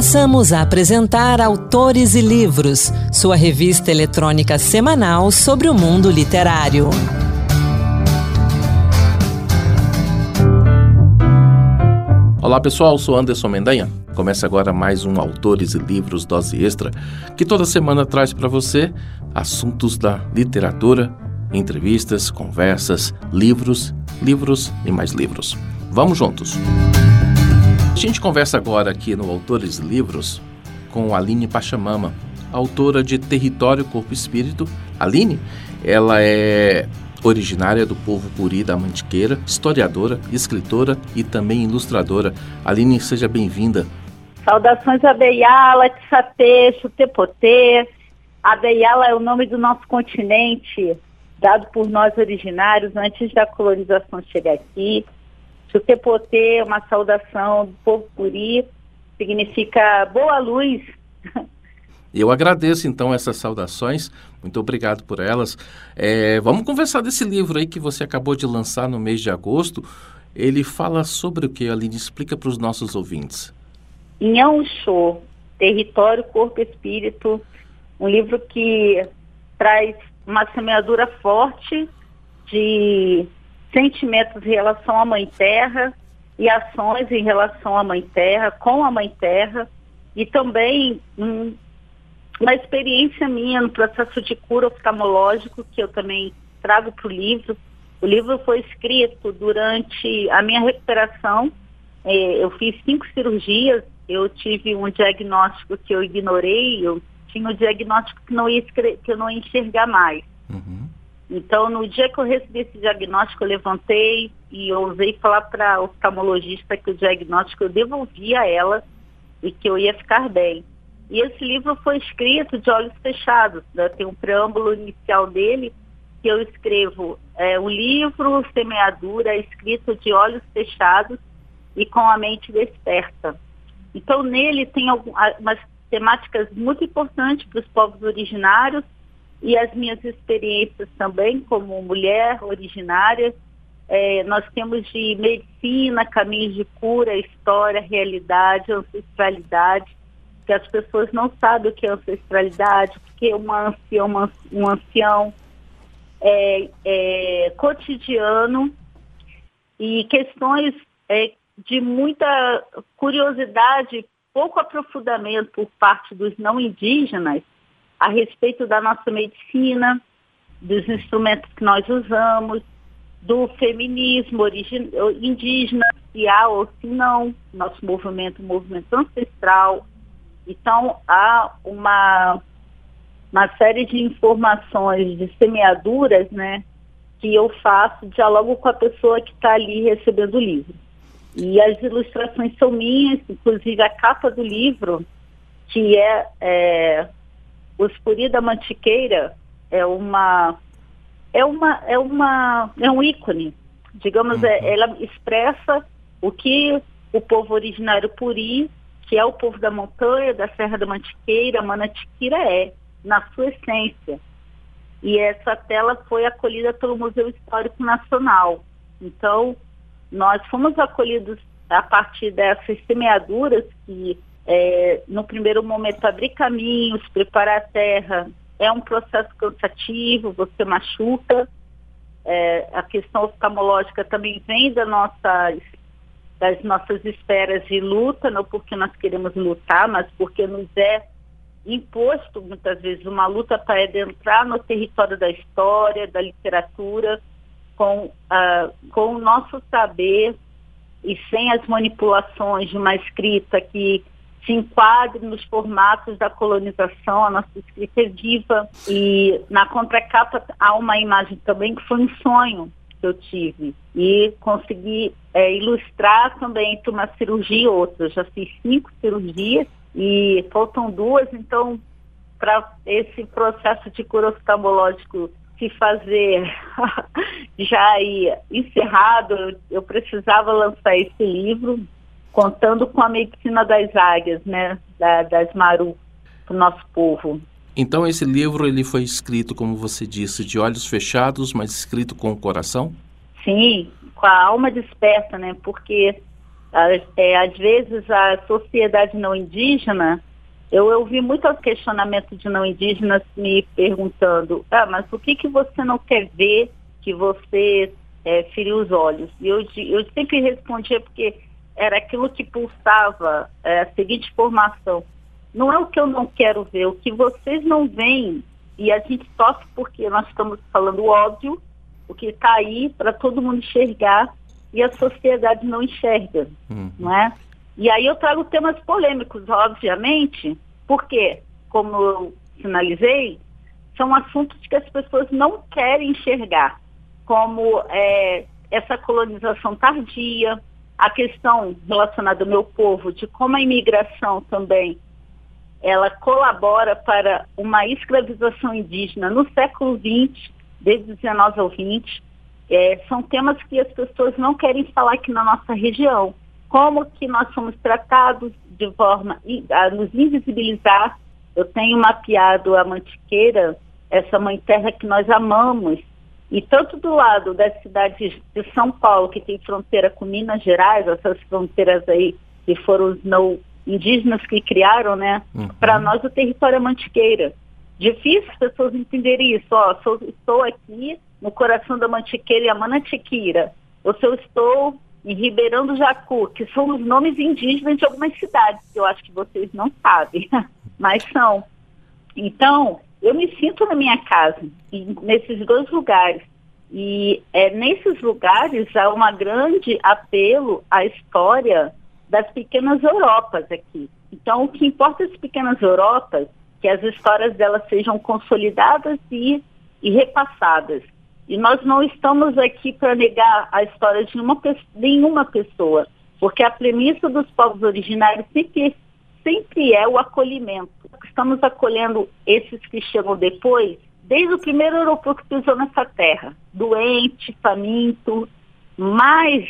Passamos a apresentar Autores e Livros, sua revista eletrônica semanal sobre o mundo literário. Olá pessoal, sou Anderson Mendanha. Começa agora mais um Autores e Livros Dose Extra, que toda semana traz para você assuntos da literatura, entrevistas, conversas, livros, livros e mais livros. Vamos juntos! A gente conversa agora aqui no Autores Livros com Aline Pachamama, autora de Território, Corpo e Espírito. Aline, ela é originária do povo Puri da Mantiqueira, historiadora, escritora e também ilustradora. Aline, seja bem-vinda. Saudações a Beiala, Tissatê, Chutepotê. A Beiala é o nome do nosso continente, dado por nós originários antes da colonização chegar aqui. Chutepotê uma saudação do povo Puri, significa boa luz. Eu agradeço então essas saudações, muito obrigado por elas. É, vamos conversar desse livro aí que você acabou de lançar no mês de agosto. Ele fala sobre o que, Aline? Explica para os nossos ouvintes. Inhão Show, Território, Corpo e Espírito, um livro que traz uma semeadura forte de sentimentos em relação à Mãe Terra e ações em relação à Mãe Terra, com a Mãe Terra, e também um, uma experiência minha no processo de cura oftalmológico que eu também trago para o livro. O livro foi escrito durante a minha recuperação. É, eu fiz cinco cirurgias, eu tive um diagnóstico que eu ignorei, eu tinha um diagnóstico que, não ia, que eu não ia enxergar mais. Uhum. Então, no dia que eu recebi esse diagnóstico, eu levantei e ousei falar para a oftalmologista que o diagnóstico eu devolvia a ela e que eu ia ficar bem. E esse livro foi escrito de olhos fechados. Né? Tem um preâmbulo inicial dele que eu escrevo é, um livro semeadura escrito de olhos fechados e com a mente desperta. Então nele tem algumas temáticas muito importantes para os povos originários e as minhas experiências também como mulher originária. É, nós temos de medicina, caminhos de cura, história, realidade, ancestralidade, que as pessoas não sabem o que é ancestralidade, porque uma ancião, uma, um ancião é, é, cotidiano e questões é, de muita curiosidade, pouco aprofundamento por parte dos não indígenas, a respeito da nossa medicina, dos instrumentos que nós usamos, do feminismo indígena, se há ou se não, nosso movimento, movimento ancestral. Então, há uma, uma série de informações, de semeaduras, né, que eu faço, dialogo com a pessoa que está ali recebendo o livro. E as ilustrações são minhas, inclusive a capa do livro, que é, é o Espuri da Mantiqueira é uma é uma é uma é um ícone, digamos, é, uhum. é, ela expressa o que o povo originário Puri, que é o povo da montanha, da Serra da Mantiqueira, Manatiquira é, na sua essência. E essa tela foi acolhida pelo Museu Histórico Nacional. Então, nós fomos acolhidos a partir dessas semeaduras que é, no primeiro momento, abrir caminhos, preparar a terra, é um processo cansativo, você machuca. É, a questão oftalmológica também vem da nossa, das nossas esferas de luta, não porque nós queremos lutar, mas porque nos é imposto muitas vezes uma luta para adentrar no território da história, da literatura, com, com o nosso saber e sem as manipulações de uma escrita que se enquadre nos formatos da colonização, a nossa escrita é viva. E na contracapa há uma imagem também que foi um sonho que eu tive. E consegui é, ilustrar também entre uma cirurgia e outra. Eu já fiz cinco cirurgias e faltam duas, então, para esse processo de cura oftalmológico se fazer já encerrado, eu precisava lançar esse livro contando com a medicina das águias, né, da, das maru, para o nosso povo. Então esse livro ele foi escrito, como você disse, de olhos fechados, mas escrito com o coração? Sim, com a alma desperta, né? Porque é, às vezes a sociedade não indígena, eu ouvi muito questionamento de não indígenas me perguntando, ah, mas por que, que você não quer ver que você é, feriu os olhos? E eu, eu sempre respondia porque era aquilo que pulsava é, a seguinte informação. Não é o que eu não quero ver, o que vocês não veem. E a gente sofre porque nós estamos falando óbvio, o que está aí para todo mundo enxergar e a sociedade não enxerga, uhum. não é? E aí eu trago temas polêmicos, obviamente, porque, como eu sinalizei, são assuntos que as pessoas não querem enxergar, como é, essa colonização tardia, a questão relacionada ao meu povo, de como a imigração também ela colabora para uma escravização indígena no século XX, desde 19 ao 20, é, são temas que as pessoas não querem falar aqui na nossa região. Como que nós somos tratados de forma a nos invisibilizar. Eu tenho mapeado a Mantiqueira, essa mãe terra que nós amamos, e tanto do lado da cidade de São Paulo, que tem fronteira com Minas Gerais, essas fronteiras aí que foram os não indígenas que criaram, né? Uhum. Para nós o território é Mantiqueira. Difícil as pessoas entenderem isso. Ó, sou, estou aqui no coração da Mantiqueira e a Manatiquira. Ou se eu estou em Ribeirão do Jacu, que são os nomes indígenas de algumas cidades, que eu acho que vocês não sabem, mas são. Então, eu me sinto na minha casa, nesses dois lugares. E é, nesses lugares há um grande apelo à história das pequenas Europas aqui. Então, o que importa as pequenas Europas, que as histórias delas sejam consolidadas e, e repassadas. E nós não estamos aqui para negar a história de uma, nenhuma pessoa, porque a premissa dos povos originários sempre, sempre é o acolhimento. Estamos acolhendo esses que chegam depois, desde o primeiro europeu que pisou nessa terra, doente, faminto, mas,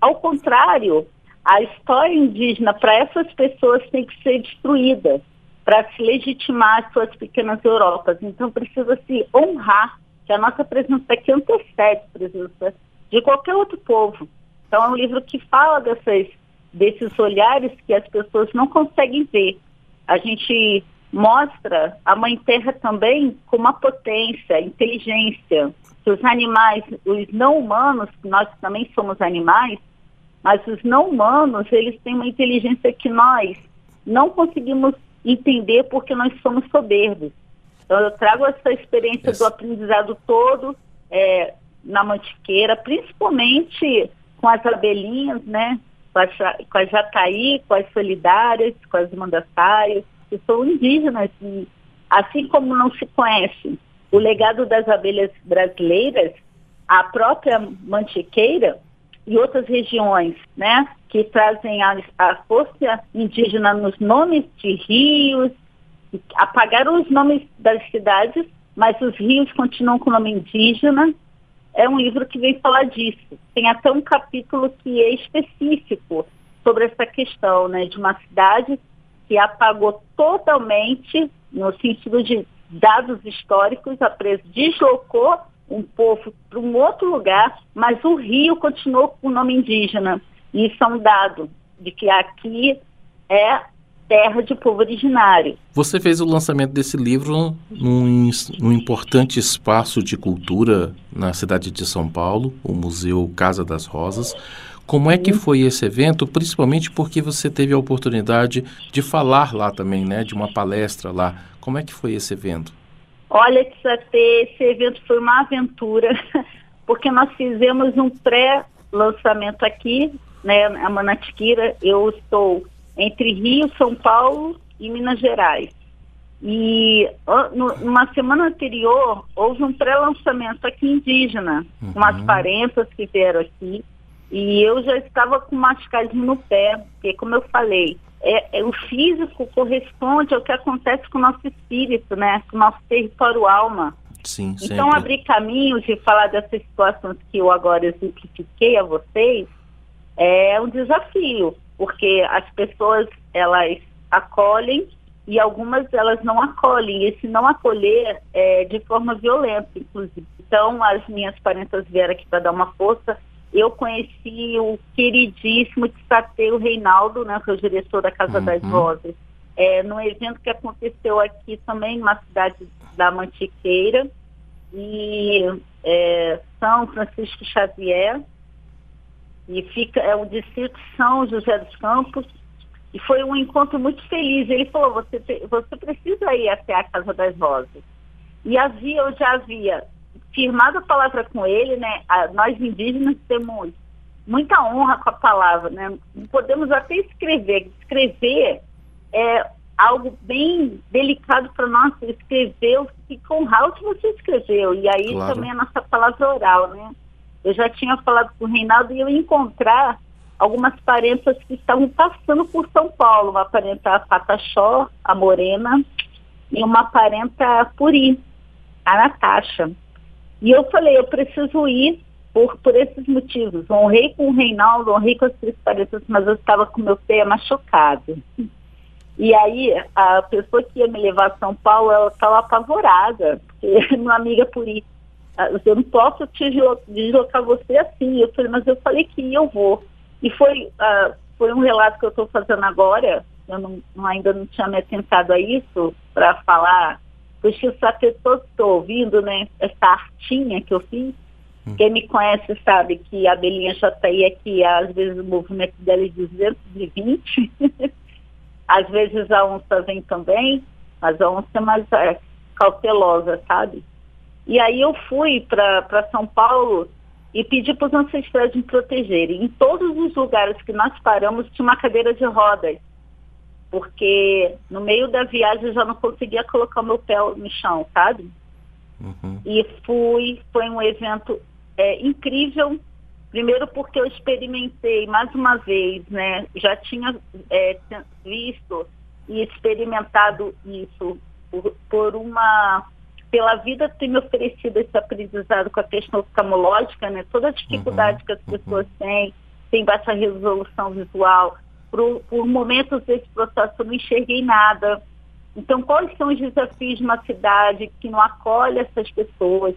ao contrário, a história indígena para essas pessoas tem que ser destruída para se legitimar suas pequenas Europas. Então precisa se honrar que a nossa presença aqui antecede a presença de qualquer outro povo. Então é um livro que fala dessas, desses olhares que as pessoas não conseguem ver. A gente mostra a Mãe Terra também com uma potência, inteligência. Que os animais, os não humanos, nós também somos animais, mas os não humanos, eles têm uma inteligência que nós não conseguimos entender porque nós somos soberbos. Então, eu trago essa experiência do aprendizado todo é, na Mantiqueira, principalmente com as abelhinhas, né? Com as, jataí, com as solidárias, com as mandassaias, que são indígenas. E, assim como não se conhece o legado das abelhas brasileiras, a própria Mantiqueira e outras regiões, né? Que trazem a, a força indígena nos nomes de rios, apagaram os nomes das cidades, mas os rios continuam com o nome indígena. É um livro que vem falar disso. Tem até um capítulo que é específico sobre essa questão, né, de uma cidade que apagou totalmente, no sentido de dados históricos, a presa deslocou um povo para um outro lugar, mas o rio continuou com o nome indígena. Isso é um dado de que aqui é terra de povo originário. Você fez o lançamento desse livro num, num, importante espaço de cultura na cidade de São Paulo, o Museu Casa das Rosas. Como é que foi esse evento, principalmente porque você teve a oportunidade de falar lá também, né, de uma palestra lá. Como é que foi esse evento? Olha, esse evento foi uma aventura, porque nós fizemos um pré-lançamento aqui, né, a Manatiquira. Eu estou entre Rio, São Paulo e Minas Gerais. E numa semana anterior houve um pré-lançamento aqui indígena, uhum. com as parentas que vieram aqui. E eu já estava com mascadinho no pé, porque como eu falei, é, é, o físico corresponde ao que acontece com o nosso espírito, né? Com o nosso território alma. Sim, então abrir caminhos e falar dessas situações que eu agora exemplifiquei a vocês é um desafio porque as pessoas elas acolhem e algumas elas não acolhem. E se não acolher é de forma violenta, inclusive. Então, as minhas parentas vieram aqui para dar uma força eu conheci o queridíssimo Tissateu Reinaldo, né, que é o diretor da Casa uhum. das Rosas, é, num evento que aconteceu aqui também, na cidade da Mantiqueira, e é, São Francisco Xavier, e fica, é o distrito São José dos Campos, e foi um encontro muito feliz. Ele falou, você, você precisa ir até a Casa das Rosas. E havia, eu já havia firmado a palavra com ele, né? A, nós indígenas temos muita honra com a palavra, né? Podemos até escrever. Escrever é algo bem delicado para nós. Escrever, fica honrar o que você escreveu. E aí claro. também a nossa palavra oral, né? Eu já tinha falado com o Reinaldo e eu ia encontrar algumas parentas que estavam passando por São Paulo, uma parenta Pataxó, a Morena, e uma parenta Puri, a Natasha. E eu falei, eu preciso ir por, por esses motivos. Honrei com o Reinaldo, honrei com as três parentas, mas eu estava com meu pé machucado. E aí, a pessoa que ia me levar a São Paulo, ela estava apavorada, porque minha amiga Puri, eu não posso te deslocar você assim. Eu falei, mas eu falei que eu vou. E foi, uh, foi um relato que eu estou fazendo agora, eu não, ainda não tinha me atentado a isso, para falar, porque eu só estou ouvindo, né, essa artinha que eu fiz. Hum. Quem me conhece sabe que a Belinha já aí aqui, às vezes o movimento dela é 220, às vezes a onça vem também, mas a onça é mais é, cautelosa, sabe? E aí eu fui para São Paulo e pedi para os ancestrais me protegerem. Em todos os lugares que nós paramos tinha uma cadeira de rodas, porque no meio da viagem eu já não conseguia colocar o meu pé no chão, sabe? Uhum. E fui, foi um evento é, incrível, primeiro porque eu experimentei mais uma vez, né? Já tinha é, visto e experimentado isso por, por uma pela vida ter me oferecido esse aprendizado com a questão oftalmológica, né? Toda a dificuldade uhum, que as uhum. pessoas uhum. têm, tem baixa resolução visual. Por, por momentos desse processo eu não enxerguei nada. Então, quais são os desafios de uma cidade que não acolhe essas pessoas?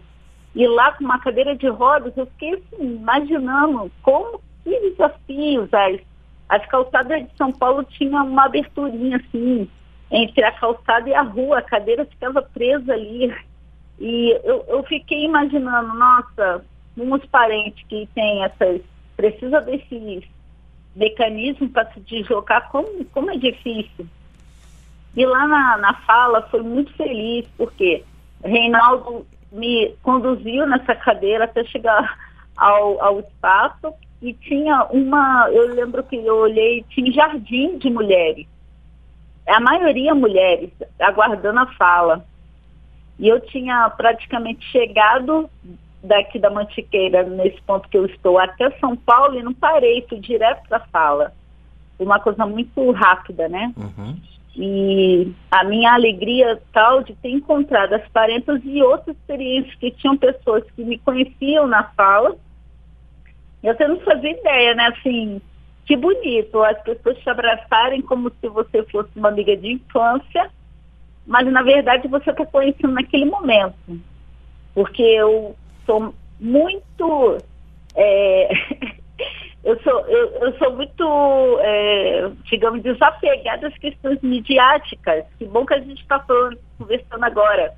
E lá com uma cadeira de rodas, eu fiquei assim, imaginando como que desafios. As, as calçadas de São Paulo tinham uma aberturinha assim, entre a calçada e a rua, a cadeira ficava presa ali. E eu, eu fiquei imaginando, nossa, uns parentes que têm essas, precisa desses mecanismos para se deslocar, como, como é difícil. E lá na, na fala foi muito feliz, porque Reinaldo me conduziu nessa cadeira até chegar ao, ao espaço e tinha uma, eu lembro que eu olhei, tinha jardim de mulheres a maioria mulheres, aguardando a fala. E eu tinha praticamente chegado daqui da Mantiqueira, nesse ponto que eu estou, até São Paulo e não parei, fui direto para a fala. Uma coisa muito rápida, né? Uhum. E a minha alegria tal de ter encontrado as parentas e outras experiências que tinham pessoas que me conheciam na fala. Eu não fazia ideia, né? Assim, que bonito, as pessoas te abraçarem como se você fosse uma amiga de infância, mas na verdade você está conhecendo naquele momento. Porque eu sou muito. É, eu, sou, eu, eu sou muito, é, digamos, desapegada às questões midiáticas. Que bom que a gente está conversando agora.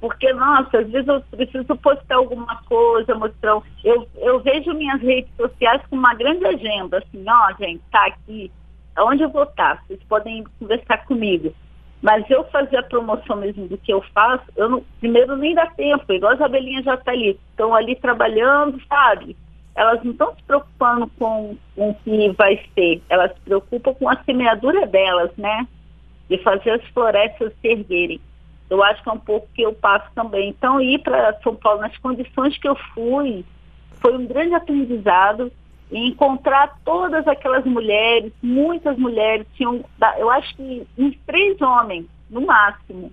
Porque, nossa, às vezes eu preciso postar alguma coisa, mostrar. Eu, eu vejo minhas redes sociais com uma grande agenda, assim, ó, gente, tá aqui, onde eu vou estar? Vocês podem conversar comigo. Mas eu fazer a promoção mesmo do que eu faço, eu não, primeiro nem dá tempo, igual as abelhinhas já estão tá ali, estão ali trabalhando, sabe? Elas não estão se preocupando com, com o que vai ser, elas se preocupam com a semeadura delas, né? De fazer as florestas se erguerem. Eu acho que é um pouco que eu passo também. Então, ir para São Paulo nas condições que eu fui foi um grande aprendizado e encontrar todas aquelas mulheres, muitas mulheres, tinham, eu acho que uns três homens, no máximo.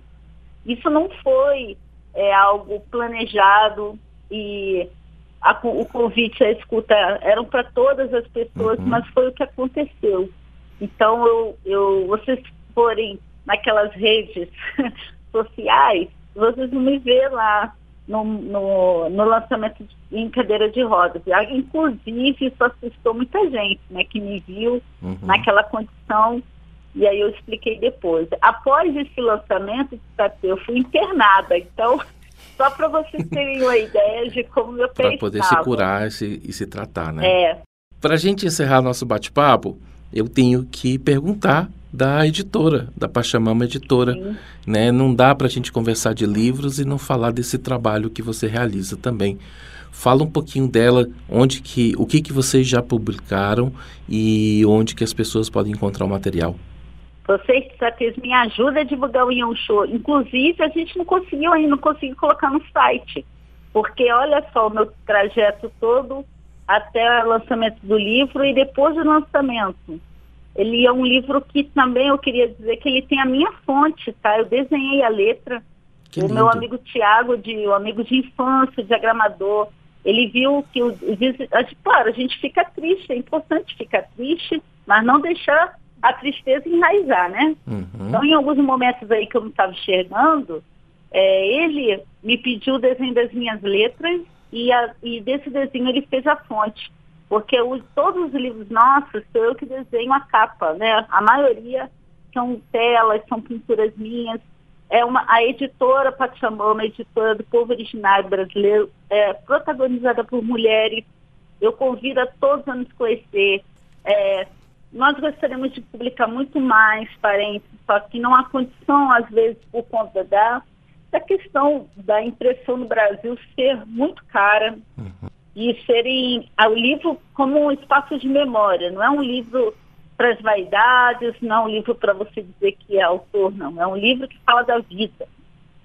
Isso não foi é, algo planejado e a, o convite, a escuta eram para todas as pessoas, uhum. mas foi o que aconteceu. Então, eu, eu, vocês forem naquelas redes sociais, vocês vão me ver lá no, no, no lançamento de, em cadeira de rodas. Inclusive, isso assustou muita gente, né, que me viu uhum. naquela condição, e aí eu expliquei depois. Após esse lançamento, eu fui internada, então, só para vocês terem uma ideia de como meu pé Para poder se curar e se, e se tratar, né? É. Para a gente encerrar nosso bate-papo, eu tenho que perguntar da editora, da Pachamama Editora. Né? Não dá para a gente conversar de livros e não falar desse trabalho que você realiza também. Fala um pouquinho dela, onde que, o que, que vocês já publicaram e onde que as pessoas podem encontrar o material. Vocês, Satês, me ajudam a divulgar o Ion Show. Inclusive, a gente não conseguiu ainda, não conseguiu colocar no site. Porque olha só o meu trajeto todo até o lançamento do livro e depois do lançamento. Ele é um livro que também eu queria dizer que ele tem a minha fonte, tá? Eu desenhei a letra. Que o lindo. meu amigo Tiago, de, o amigo de infância, diagramador, ele viu que o, claro, a gente fica triste, é importante ficar triste, mas não deixar a tristeza enraizar, né? Uhum. Então, em alguns momentos aí que eu não estava enxergando, é, ele me pediu o desenho das minhas letras e, a, e desse desenho ele fez a fonte porque todos os livros nossos sou eu que desenho a capa, né? A maioria são telas, são pinturas minhas. É uma, a editora Pachamama, editora do povo originário brasileiro, é protagonizada por mulheres. Eu convido a todos a nos conhecer. É, nós gostaríamos de publicar muito mais parentes, só que não há condição, às vezes, por conta da, da questão da impressão no Brasil ser muito cara. Uhum e serem ah, o livro como um espaço de memória, não é um livro para as vaidades, não é um livro para você dizer que é autor, não. É um livro que fala da vida.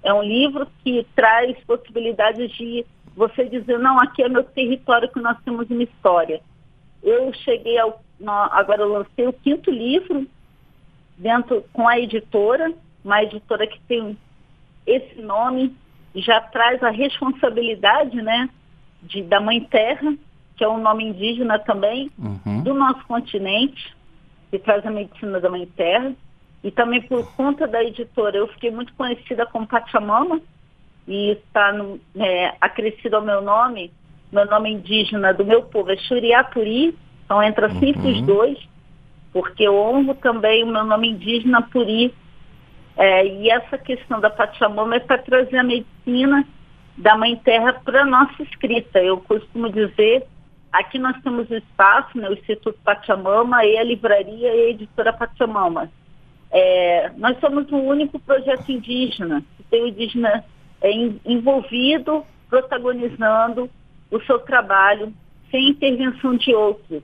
É um livro que traz possibilidades de você dizer, não, aqui é meu território que nós temos uma história. Eu cheguei ao. Agora eu lancei o quinto livro dentro com a editora, uma editora que tem esse nome, já traz a responsabilidade, né? De, da Mãe Terra, que é um nome indígena também, uhum. do nosso continente, que traz a medicina da Mãe Terra. E também por conta da editora, eu fiquei muito conhecida como Pachamama, e está é, acrescido ao meu nome, meu nome indígena do meu povo é Xuriapuri, então entra uhum. sempre os dois, porque eu honro também o meu nome indígena Puri. É, e essa questão da Pachamama é para trazer a medicina da Mãe Terra para nossa escrita. Eu costumo dizer, aqui nós temos o espaço, né, o Instituto Pachamama e a livraria e a editora Pachamama. É, nós somos o único projeto indígena que tem o indígena é, envolvido, protagonizando o seu trabalho sem intervenção de outros.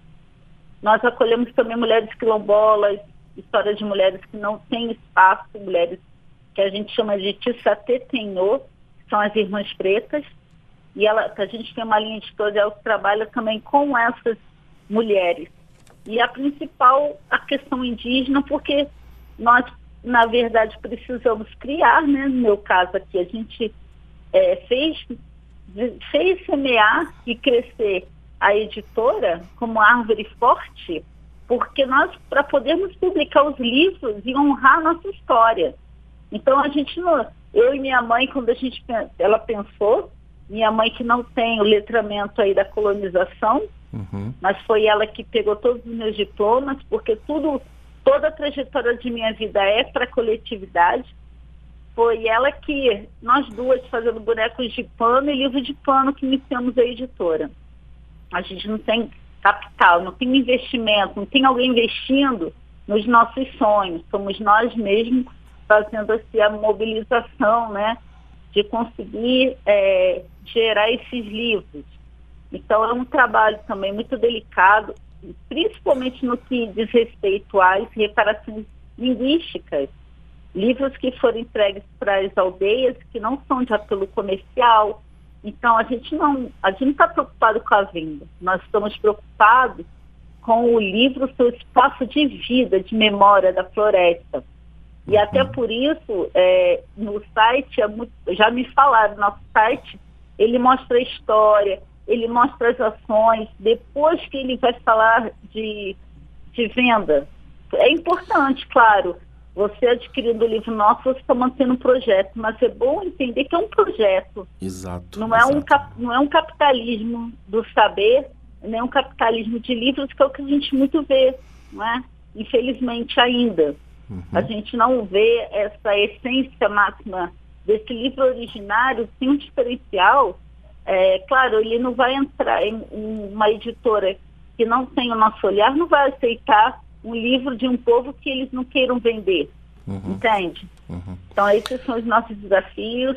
Nós acolhemos também mulheres quilombolas, histórias de mulheres que não têm espaço, mulheres que a gente chama de Tissatetenhô, são as Irmãs Pretas, e ela, a gente tem uma linha editorial que trabalha também com essas mulheres. E a principal, a questão indígena, porque nós, na verdade, precisamos criar, né? no meu caso aqui, a gente é, fez, fez semear e crescer a editora como árvore forte, porque nós, para podermos publicar os livros e honrar a nossa história. Então, a gente não, eu e minha mãe, quando a gente ela pensou, minha mãe que não tem o letramento aí da colonização, uhum. mas foi ela que pegou todos os meus diplomas, porque tudo, toda a trajetória de minha vida é para a coletividade. Foi ela que, nós duas fazendo bonecos de pano e livro de pano que iniciamos a editora. A gente não tem capital, não tem investimento, não tem alguém investindo nos nossos sonhos. Somos nós mesmos fazendo assim, a mobilização, né, de conseguir é, gerar esses livros. Então é um trabalho também muito delicado, principalmente no que diz respeito às reparações linguísticas. Livros que foram entregues para as aldeias que não são de apelo comercial. Então a gente não a gente está preocupado com a venda. Nós estamos preocupados com o livro, seu espaço de vida, de memória da floresta e até por isso, é, no site, é muito, já me falaram, nosso site, ele mostra a história, ele mostra as ações, depois que ele vai falar de, de venda. É importante, claro, Você adquirindo o livro nosso, você está mantendo um projeto, mas é bom entender que é um projeto. Exato. Não, exato. É, um, não é um capitalismo do saber, nem um capitalismo de livros, que é o que a gente muito vê, não é? Infelizmente ainda. Uhum. A gente não vê essa essência máxima desse livro originário, sim, um diferencial. É, claro, ele não vai entrar em uma editora que não tem o nosso olhar, não vai aceitar um livro de um povo que eles não queiram vender. Uhum. Entende? Uhum. Então, esses são os nossos desafios.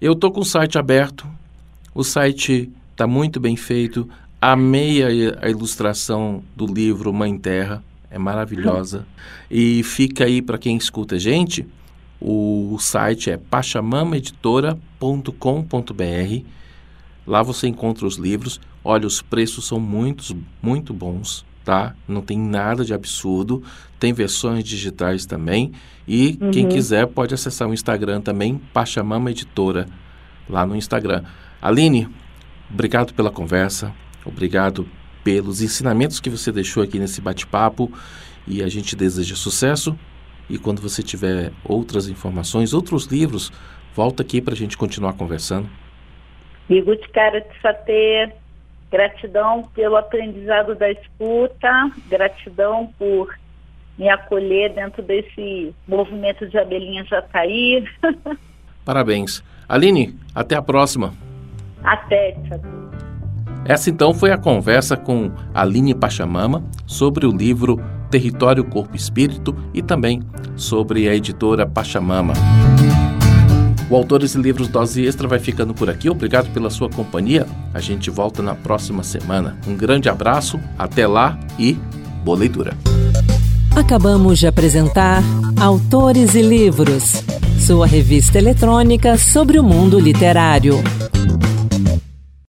Eu estou com o site aberto, o site está muito bem feito. Amei a, a, ilustração do livro Mãe Terra, é maravilhosa. e fica aí para quem escuta a gente, o site é pachamamaeditora.com.br. Lá você encontra os livros. Olha, os preços são muito, muito bons tá? Não tem nada de absurdo. Tem versões digitais também. E uhum. quem quiser pode acessar o Instagram também, Pachamama Editora, lá no Instagram. Aline, obrigado pela conversa, obrigado pelos ensinamentos que você deixou aqui nesse bate-papo e a gente deseja sucesso. E quando você tiver outras informações, outros livros, volta aqui para a gente continuar conversando. Bigo de cara de satê, Gratidão pelo aprendizado da escuta, gratidão por me acolher dentro desse movimento de abelhinha Jataí. Parabéns. Aline, até a próxima. Até, Essa então foi a conversa com Aline Pachamama sobre o livro Território Corpo Espírito e também sobre a editora Pachamama. O Autores e Livros Dose Extra vai ficando por aqui. Obrigado pela sua companhia. A gente volta na próxima semana. Um grande abraço, até lá e boa leitura. Acabamos de apresentar Autores e Livros, sua revista eletrônica sobre o mundo literário.